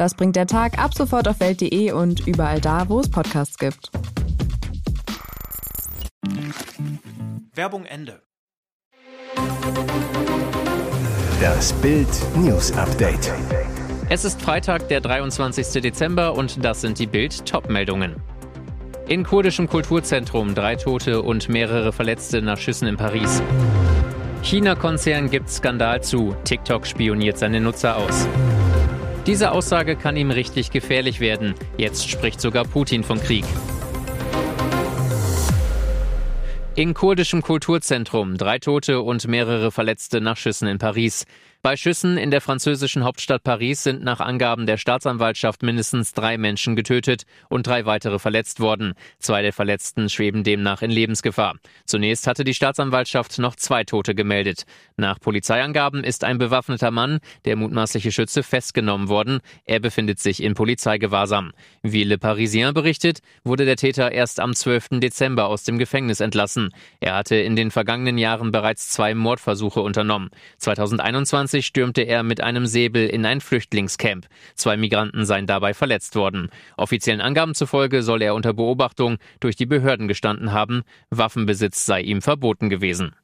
Das bringt der Tag ab sofort auf welt.de und überall da, wo es Podcasts gibt. Werbung Ende. Das Bild News Update. Es ist Freitag, der 23. Dezember und das sind die Bild Topmeldungen. In kurdischem Kulturzentrum drei Tote und mehrere Verletzte nach Schüssen in Paris. China-Konzern gibt Skandal zu. TikTok spioniert seine Nutzer aus. Diese Aussage kann ihm richtig gefährlich werden. Jetzt spricht sogar Putin von Krieg. In kurdischem Kulturzentrum drei Tote und mehrere Verletzte nach Schüssen in Paris. Bei Schüssen in der französischen Hauptstadt Paris sind nach Angaben der Staatsanwaltschaft mindestens drei Menschen getötet und drei weitere verletzt worden. Zwei der Verletzten schweben demnach in Lebensgefahr. Zunächst hatte die Staatsanwaltschaft noch zwei Tote gemeldet. Nach Polizeiangaben ist ein bewaffneter Mann, der mutmaßliche Schütze, festgenommen worden. Er befindet sich in Polizeigewahrsam. Wie Le Parisien berichtet, wurde der Täter erst am 12. Dezember aus dem Gefängnis entlassen. Er hatte in den vergangenen Jahren bereits zwei Mordversuche unternommen. 2021 2020 stürmte er mit einem Säbel in ein Flüchtlingscamp. Zwei Migranten seien dabei verletzt worden. Offiziellen Angaben zufolge soll er unter Beobachtung durch die Behörden gestanden haben. Waffenbesitz sei ihm verboten gewesen.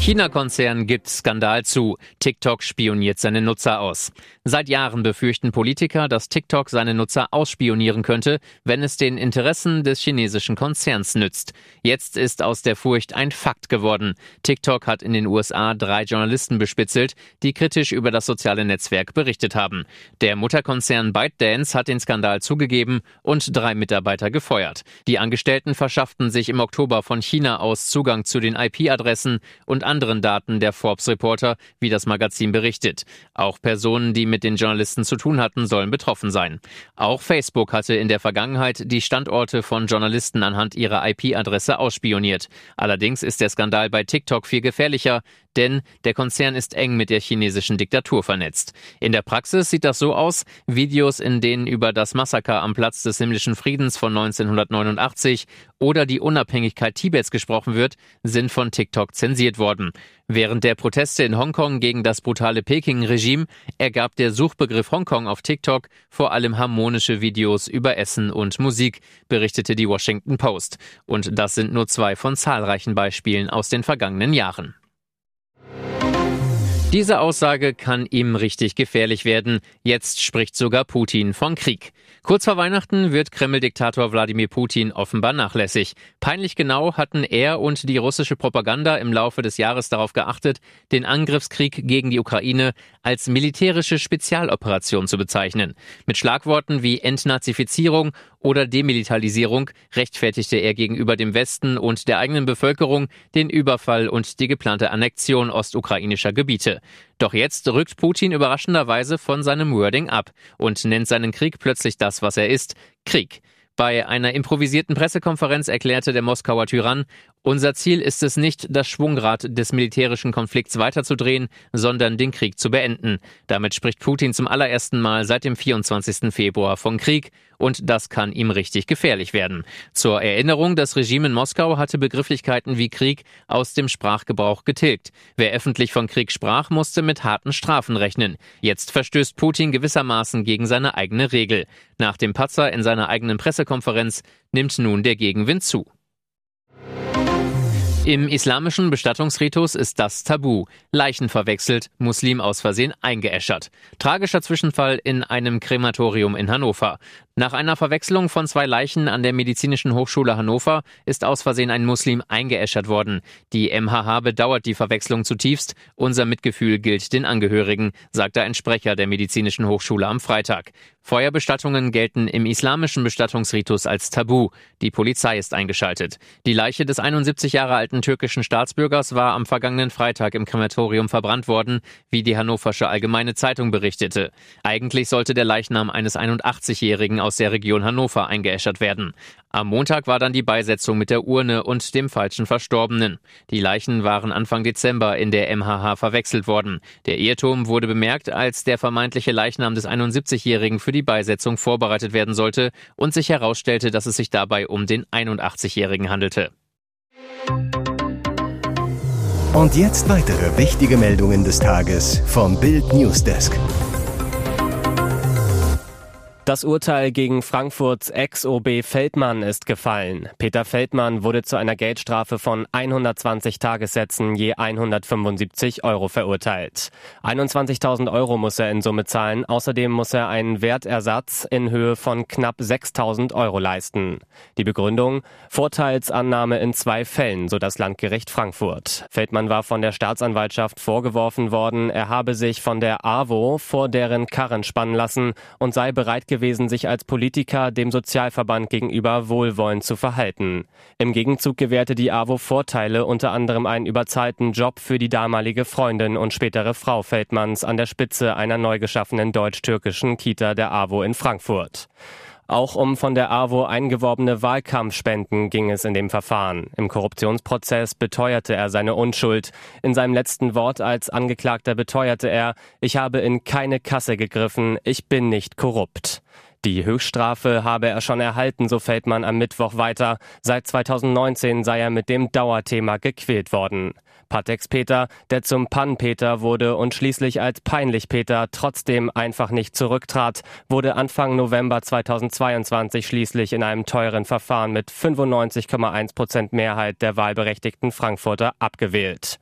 China-Konzern gibt Skandal zu. TikTok spioniert seine Nutzer aus. Seit Jahren befürchten Politiker, dass TikTok seine Nutzer ausspionieren könnte, wenn es den Interessen des chinesischen Konzerns nützt. Jetzt ist aus der Furcht ein Fakt geworden. TikTok hat in den USA drei Journalisten bespitzelt, die kritisch über das soziale Netzwerk berichtet haben. Der Mutterkonzern ByteDance hat den Skandal zugegeben und drei Mitarbeiter gefeuert. Die Angestellten verschafften sich im Oktober von China aus Zugang zu den IP-Adressen und anderen Daten der Forbes-Reporter, wie das Magazin berichtet. Auch Personen, die mit den Journalisten zu tun hatten, sollen betroffen sein. Auch Facebook hatte in der Vergangenheit die Standorte von Journalisten anhand ihrer IP-Adresse ausspioniert. Allerdings ist der Skandal bei TikTok viel gefährlicher, denn der Konzern ist eng mit der chinesischen Diktatur vernetzt. In der Praxis sieht das so aus, Videos, in denen über das Massaker am Platz des himmlischen Friedens von 1989 oder die Unabhängigkeit Tibets gesprochen wird, sind von TikTok zensiert worden. Während der Proteste in Hongkong gegen das brutale Peking-Regime ergab der Suchbegriff Hongkong auf TikTok vor allem harmonische Videos über Essen und Musik, berichtete die Washington Post. Und das sind nur zwei von zahlreichen Beispielen aus den vergangenen Jahren. Diese Aussage kann ihm richtig gefährlich werden. Jetzt spricht sogar Putin von Krieg. Kurz vor Weihnachten wird Kreml-Diktator Wladimir Putin offenbar nachlässig. Peinlich genau hatten er und die russische Propaganda im Laufe des Jahres darauf geachtet, den Angriffskrieg gegen die Ukraine als militärische Spezialoperation zu bezeichnen. Mit Schlagworten wie Entnazifizierung oder Demilitarisierung rechtfertigte er gegenüber dem Westen und der eigenen Bevölkerung den Überfall und die geplante Annexion ostukrainischer Gebiete. Doch jetzt rückt Putin überraschenderweise von seinem Wording ab und nennt seinen Krieg plötzlich das, was er ist, Krieg. Bei einer improvisierten Pressekonferenz erklärte der Moskauer Tyrann, unser Ziel ist es nicht, das Schwungrad des militärischen Konflikts weiterzudrehen, sondern den Krieg zu beenden. Damit spricht Putin zum allerersten Mal seit dem 24. Februar von Krieg und das kann ihm richtig gefährlich werden. Zur Erinnerung, das Regime in Moskau hatte Begrifflichkeiten wie Krieg aus dem Sprachgebrauch getilgt. Wer öffentlich von Krieg sprach, musste mit harten Strafen rechnen. Jetzt verstößt Putin gewissermaßen gegen seine eigene Regel. Nach dem Patzer in seiner eigenen Pressekonferenz nimmt nun der Gegenwind zu. Im islamischen Bestattungsritus ist das Tabu. Leichen verwechselt, Muslim aus Versehen eingeäschert. Tragischer Zwischenfall in einem Krematorium in Hannover. Nach einer Verwechslung von zwei Leichen an der Medizinischen Hochschule Hannover ist aus Versehen ein Muslim eingeäschert worden. Die MHH bedauert die Verwechslung zutiefst. Unser Mitgefühl gilt den Angehörigen, sagte ein Sprecher der Medizinischen Hochschule am Freitag. Feuerbestattungen gelten im islamischen Bestattungsritus als Tabu. Die Polizei ist eingeschaltet. Die Leiche des 71 Jahre alten türkischen Staatsbürgers war am vergangenen Freitag im Krematorium verbrannt worden, wie die Hannoversche Allgemeine Zeitung berichtete. Eigentlich sollte der Leichnam eines 81-Jährigen aus der Region Hannover eingeäschert werden. Am Montag war dann die Beisetzung mit der Urne und dem falschen Verstorbenen. Die Leichen waren Anfang Dezember in der MHH verwechselt worden. Der Irrtum wurde bemerkt, als der vermeintliche Leichnam des 71-Jährigen für die Beisetzung vorbereitet werden sollte und sich herausstellte, dass es sich dabei um den 81-Jährigen handelte. Und jetzt weitere wichtige Meldungen des Tages vom Bild Newsdesk. Das Urteil gegen Frankfurts Ex-OB Feldmann ist gefallen. Peter Feldmann wurde zu einer Geldstrafe von 120 Tagessätzen je 175 Euro verurteilt. 21.000 Euro muss er in Summe zahlen. Außerdem muss er einen Wertersatz in Höhe von knapp 6.000 Euro leisten. Die Begründung? Vorteilsannahme in zwei Fällen, so das Landgericht Frankfurt. Feldmann war von der Staatsanwaltschaft vorgeworfen worden, er habe sich von der AWO vor deren Karren spannen lassen und sei bereit gewesen, gewesen, sich als Politiker dem Sozialverband gegenüber wohlwollend zu verhalten. Im Gegenzug gewährte die AWO Vorteile, unter anderem einen überzahlten Job für die damalige Freundin und spätere Frau Feldmanns an der Spitze einer neu geschaffenen deutsch-türkischen Kita der AWO in Frankfurt. Auch um von der AWO eingeworbene Wahlkampfspenden ging es in dem Verfahren. Im Korruptionsprozess beteuerte er seine Unschuld. In seinem letzten Wort als Angeklagter beteuerte er, ich habe in keine Kasse gegriffen, ich bin nicht korrupt. Die Höchststrafe habe er schon erhalten, so fällt man am Mittwoch weiter. Seit 2019 sei er mit dem Dauerthema gequält worden. Patex Peter, der zum Pan-Peter wurde und schließlich als Peinlich-Peter trotzdem einfach nicht zurücktrat, wurde Anfang November 2022 schließlich in einem teuren Verfahren mit 95,1 Prozent Mehrheit der wahlberechtigten Frankfurter abgewählt.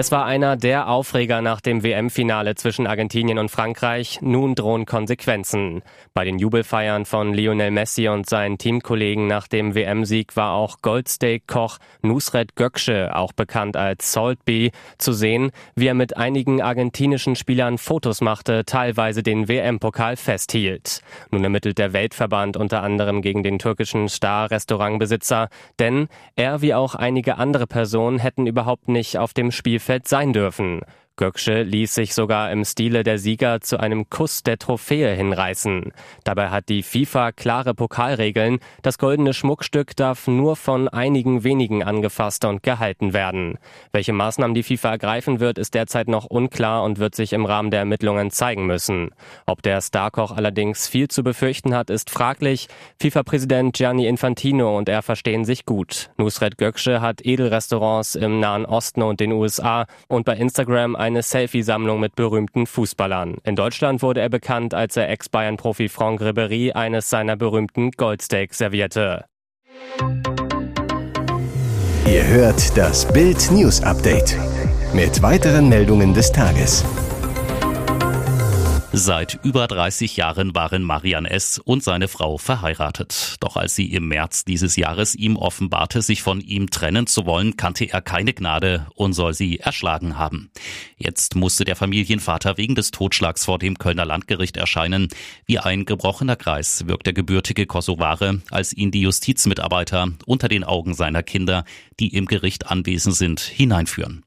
Es war einer der Aufreger nach dem WM-Finale zwischen Argentinien und Frankreich. Nun drohen Konsequenzen. Bei den Jubelfeiern von Lionel Messi und seinen Teamkollegen nach dem WM-Sieg war auch Goldsteak-Koch Nusret Gökce, auch bekannt als Saltby, zu sehen, wie er mit einigen argentinischen Spielern Fotos machte, teilweise den WM-Pokal festhielt. Nun ermittelt der Weltverband unter anderem gegen den türkischen Star-Restaurantbesitzer, denn er wie auch einige andere Personen hätten überhaupt nicht auf dem Spiel Spielfeld sein dürfen. Göksche ließ sich sogar im Stile der Sieger zu einem Kuss der Trophäe hinreißen. Dabei hat die FIFA klare Pokalregeln. Das goldene Schmuckstück darf nur von einigen wenigen angefasst und gehalten werden. Welche Maßnahmen die FIFA ergreifen wird, ist derzeit noch unklar und wird sich im Rahmen der Ermittlungen zeigen müssen. Ob der Starkoch allerdings viel zu befürchten hat, ist fraglich. FIFA-Präsident Gianni Infantino und er verstehen sich gut. Nusret Göksche hat Edelrestaurants im Nahen Osten und den USA und bei Instagram ein eine Selfie-Sammlung mit berühmten Fußballern. In Deutschland wurde er bekannt, als er Ex-Bayern-Profi Franck Ribéry eines seiner berühmten Goldsteaks servierte. Ihr hört das Bild News Update mit weiteren Meldungen des Tages. Seit über 30 Jahren waren Marian S. und seine Frau verheiratet. Doch als sie im März dieses Jahres ihm offenbarte, sich von ihm trennen zu wollen, kannte er keine Gnade und soll sie erschlagen haben. Jetzt musste der Familienvater wegen des Totschlags vor dem Kölner Landgericht erscheinen. Wie ein gebrochener Kreis wirkt der gebürtige Kosovare, als ihn die Justizmitarbeiter unter den Augen seiner Kinder, die im Gericht anwesend sind, hineinführen.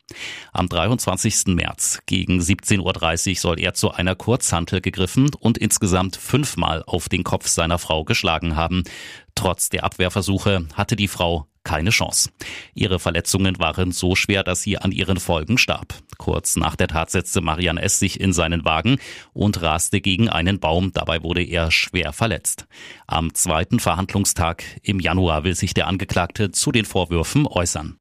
Am 23. März gegen 17.30 Uhr soll er zu einer Kurzhantel gegriffen und insgesamt fünfmal auf den Kopf seiner Frau geschlagen haben. Trotz der Abwehrversuche hatte die Frau keine Chance. Ihre Verletzungen waren so schwer, dass sie an ihren Folgen starb. Kurz nach der Tat setzte Marian S. sich in seinen Wagen und raste gegen einen Baum. Dabei wurde er schwer verletzt. Am zweiten Verhandlungstag im Januar will sich der Angeklagte zu den Vorwürfen äußern.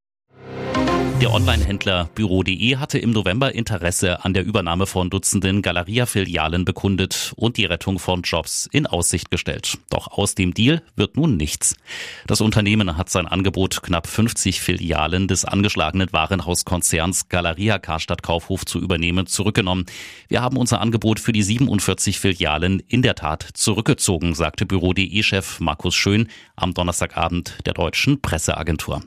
Der Online-Händler Büro.de hatte im November Interesse an der Übernahme von Dutzenden Galeria-Filialen bekundet und die Rettung von Jobs in Aussicht gestellt. Doch aus dem Deal wird nun nichts. Das Unternehmen hat sein Angebot, knapp 50 Filialen des angeschlagenen Warenhauskonzerns Galeria Karstadt Kaufhof zu übernehmen, zurückgenommen. Wir haben unser Angebot für die 47 Filialen in der Tat zurückgezogen, sagte Büro.de-Chef Markus Schön am Donnerstagabend der deutschen Presseagentur.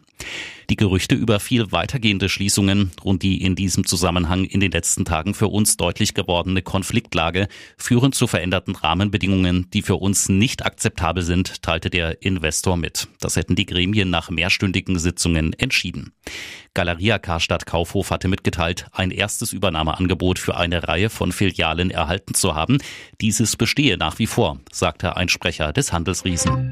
Die Gerüchte über viel weitergehende Schließungen und die in diesem Zusammenhang in den letzten Tagen für uns deutlich gewordene Konfliktlage führen zu veränderten Rahmenbedingungen, die für uns nicht akzeptabel sind, teilte der Investor mit. Das hätten die Gremien nach mehrstündigen Sitzungen entschieden. Galeria Karstadt Kaufhof hatte mitgeteilt, ein erstes Übernahmeangebot für eine Reihe von Filialen erhalten zu haben. Dieses bestehe nach wie vor, sagte ein Sprecher des Handelsriesen.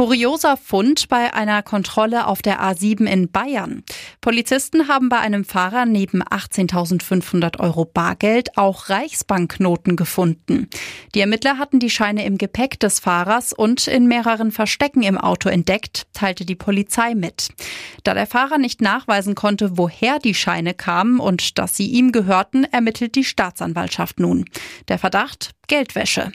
Kurioser Fund bei einer Kontrolle auf der A7 in Bayern. Polizisten haben bei einem Fahrer neben 18.500 Euro Bargeld auch Reichsbanknoten gefunden. Die Ermittler hatten die Scheine im Gepäck des Fahrers und in mehreren Verstecken im Auto entdeckt, teilte die Polizei mit. Da der Fahrer nicht nachweisen konnte, woher die Scheine kamen und dass sie ihm gehörten, ermittelt die Staatsanwaltschaft nun. Der Verdacht Geldwäsche.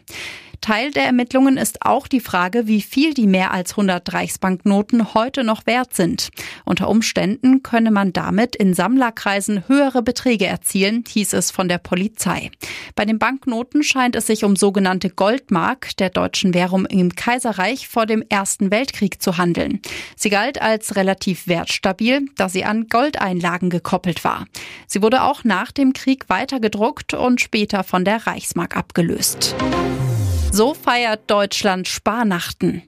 Teil der Ermittlungen ist auch die Frage, wie viel die mehr als 100 Reichsbanknoten heute noch wert sind. Unter Umständen könne man damit in Sammlerkreisen höhere Beträge erzielen, hieß es von der Polizei. Bei den Banknoten scheint es sich um sogenannte Goldmark der deutschen Währung im Kaiserreich vor dem Ersten Weltkrieg zu handeln. Sie galt als relativ wertstabil, da sie an Goldeinlagen gekoppelt war. Sie wurde auch nach dem Krieg weiter gedruckt und später von der Reichsmark abgelöst. So feiert Deutschland Sparnachten.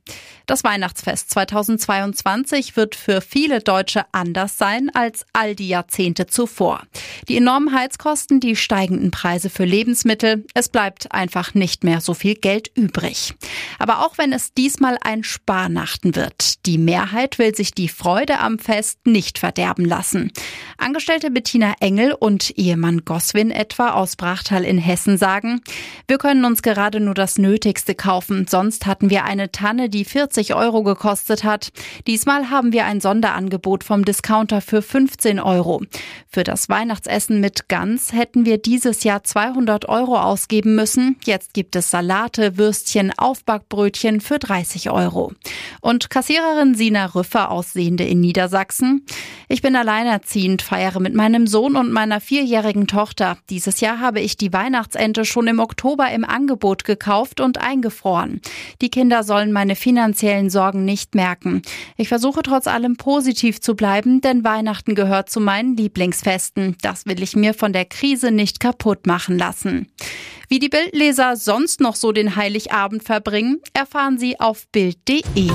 Das Weihnachtsfest 2022 wird für viele Deutsche anders sein als all die Jahrzehnte zuvor. Die enormen Heizkosten, die steigenden Preise für Lebensmittel, es bleibt einfach nicht mehr so viel Geld übrig. Aber auch wenn es diesmal ein Sparnachten wird, die Mehrheit will sich die Freude am Fest nicht verderben lassen. Angestellte Bettina Engel und Ehemann Goswin etwa aus Brachtal in Hessen sagen, wir können uns gerade nur das Nötigste kaufen, sonst hatten wir eine Tanne, die 40 40 Euro gekostet hat. Diesmal haben wir ein Sonderangebot vom Discounter für 15 Euro. Für das Weihnachtsessen mit Gans hätten wir dieses Jahr 200 Euro ausgeben müssen. Jetzt gibt es Salate, Würstchen, Aufbackbrötchen für 30 Euro. Und Kassiererin Sina Rüffer aus Sehende in Niedersachsen. Ich bin alleinerziehend, feiere mit meinem Sohn und meiner vierjährigen Tochter. Dieses Jahr habe ich die Weihnachtsente schon im Oktober im Angebot gekauft und eingefroren. Die Kinder sollen meine finanzielle finanziellen Sorgen nicht merken. Ich versuche trotz allem positiv zu bleiben, denn Weihnachten gehört zu meinen Lieblingsfesten. Das will ich mir von der Krise nicht kaputt machen lassen. Wie die Bildleser sonst noch so den Heiligabend verbringen, erfahren Sie auf Bild.de.